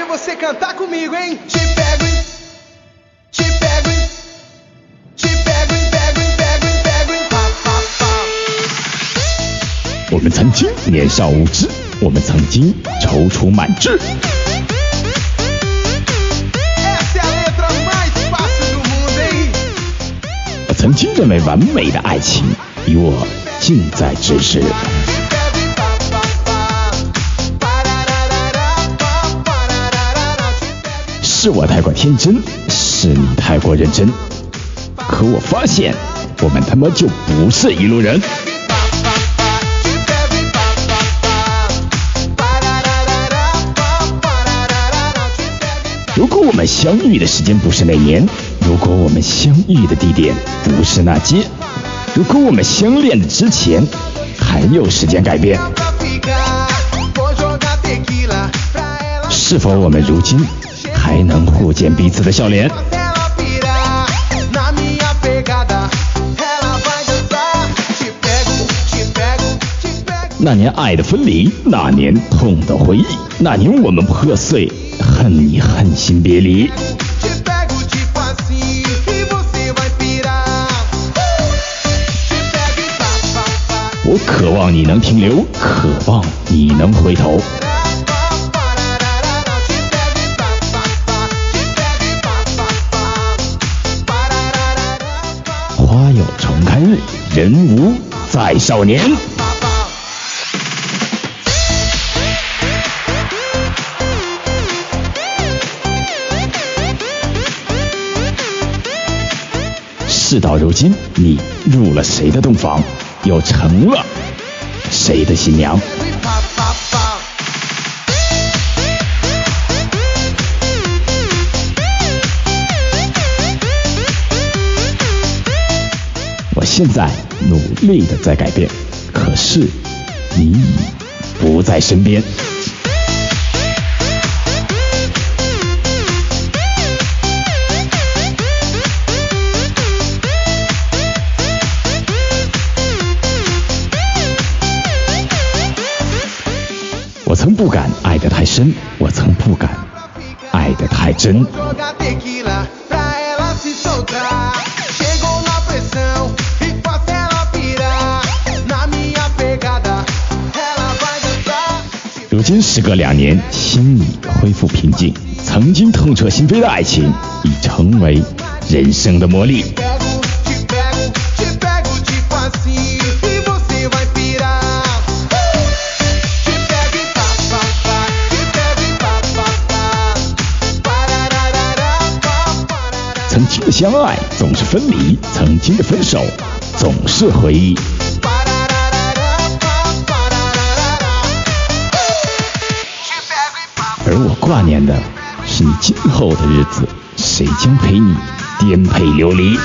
ver você cantar comigo, hein? Te pego. 我们曾经年少无知，我们曾经踌躇满志曾经认为完美的爱情与我近在咫尺。是我太过天真是你太过认真。可我发现我们他妈就不是一路人。如果我们相遇的时间不是那年如果我们相遇的地点不是那街如果我们相恋的之前还有时间改变。是否我们如今还能互见彼此的笑脸。那年爱的分离那年痛的回忆那年我们破碎恨你恨心别离。我渴望你能停留渴望你能回头。人无再少年。事到如今，你入了谁的洞房，又成了谁的新娘？现在努力的在改变，可是你已不在身边。我曾不敢爱得太深，我曾不敢爱得太真。如今时隔两年心已恢复平静曾经痛彻心扉的爱情已成为人生的魔力。曾经的相爱总是分离曾经的分手总是回忆。念的是你今后的日子，谁将陪你颠沛流离？